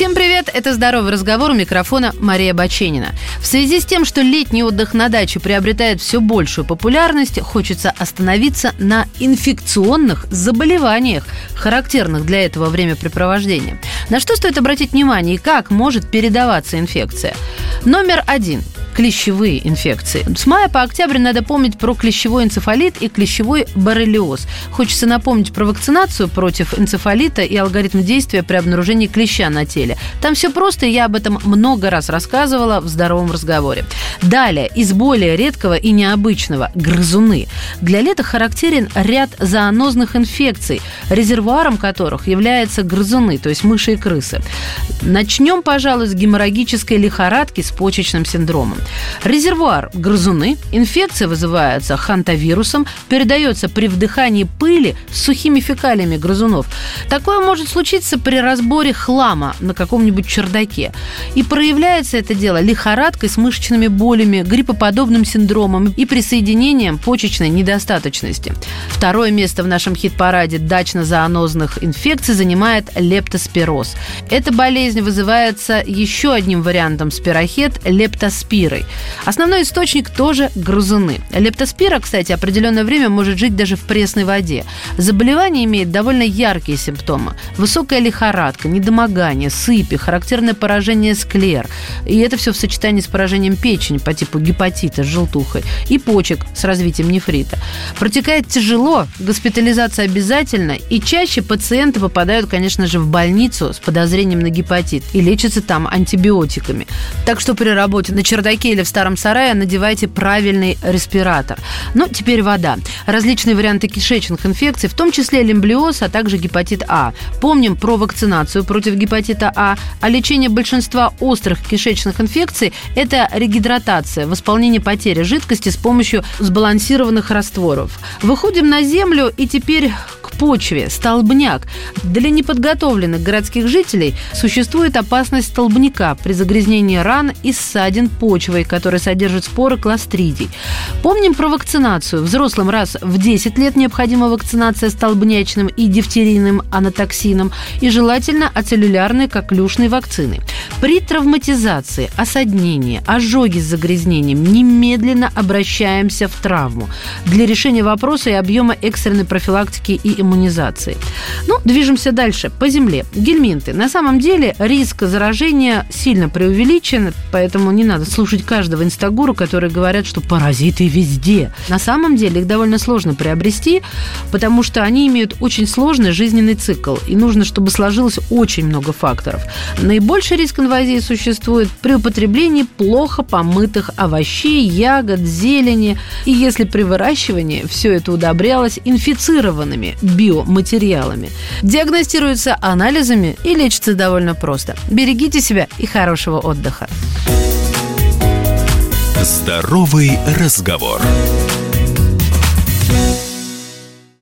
Всем привет! Это «Здоровый разговор» у микрофона Мария Баченина. В связи с тем, что летний отдых на даче приобретает все большую популярность, хочется остановиться на инфекционных заболеваниях, характерных для этого времяпрепровождения. На что стоит обратить внимание и как может передаваться инфекция? Номер один клещевые инфекции. С мая по октябрь надо помнить про клещевой энцефалит и клещевой боррелиоз. Хочется напомнить про вакцинацию против энцефалита и алгоритм действия при обнаружении клеща на теле. Там все просто, и я об этом много раз рассказывала в здоровом разговоре. Далее, из более редкого и необычного – грызуны. Для лета характерен ряд зоонозных инфекций, резервуаром которых являются грызуны, то есть мыши и крысы. Начнем, пожалуй, с геморрагической лихорадки с почечным синдромом. Резервуар – грызуны. Инфекция вызывается хантавирусом, передается при вдыхании пыли с сухими фекалиями грызунов. Такое может случиться при разборе хлама на каком-нибудь чердаке. И проявляется это дело лихорадкой с мышечными болями, гриппоподобным синдромом и присоединением почечной недостаточности. Второе место в нашем хит-параде дачно-зоонозных инфекций занимает лептоспироз. Эта болезнь вызывается еще одним вариантом спирохет – лептоспир лептоспирой. Основной источник тоже грызуны. Лептоспира, кстати, определенное время может жить даже в пресной воде. Заболевание имеет довольно яркие симптомы. Высокая лихорадка, недомогание, сыпи, характерное поражение склер. И это все в сочетании с поражением печени по типу гепатита желтухой и почек с развитием нефрита. Протекает тяжело, госпитализация обязательно, и чаще пациенты попадают, конечно же, в больницу с подозрением на гепатит и лечатся там антибиотиками. Так что при работе на чердаке чердаке или в старом сарае надевайте правильный респиратор. Ну, теперь вода. Различные варианты кишечных инфекций, в том числе лимблиоз, а также гепатит А. Помним про вакцинацию против гепатита А, а лечение большинства острых кишечных инфекций – это регидратация, восполнение потери жидкости с помощью сбалансированных растворов. Выходим на землю и теперь к почве, столбняк. Для неподготовленных городских жителей существует опасность столбняка при загрязнении ран и ссадин почвы почвой, которая содержит споры кластридий. Помним про вакцинацию. Взрослым раз в 10 лет необходима вакцинация столбнячным и дифтерийным анатоксином и желательно ацеллюлярной коклюшной вакцины. При травматизации, осаднении, ожоге с загрязнением немедленно обращаемся в травму для решения вопроса и объема экстренной профилактики и иммунизации. Ну, движемся дальше. По земле. Гельминты. На самом деле риск заражения сильно преувеличен, поэтому не надо слушать слушать каждого инстагуру, которые говорят, что паразиты везде. На самом деле их довольно сложно приобрести, потому что они имеют очень сложный жизненный цикл, и нужно, чтобы сложилось очень много факторов. Наибольший риск инвазии существует при употреблении плохо помытых овощей, ягод, зелени, и если при выращивании все это удобрялось инфицированными биоматериалами. Диагностируется анализами и лечится довольно просто. Берегите себя и хорошего отдыха. Здоровый разговор.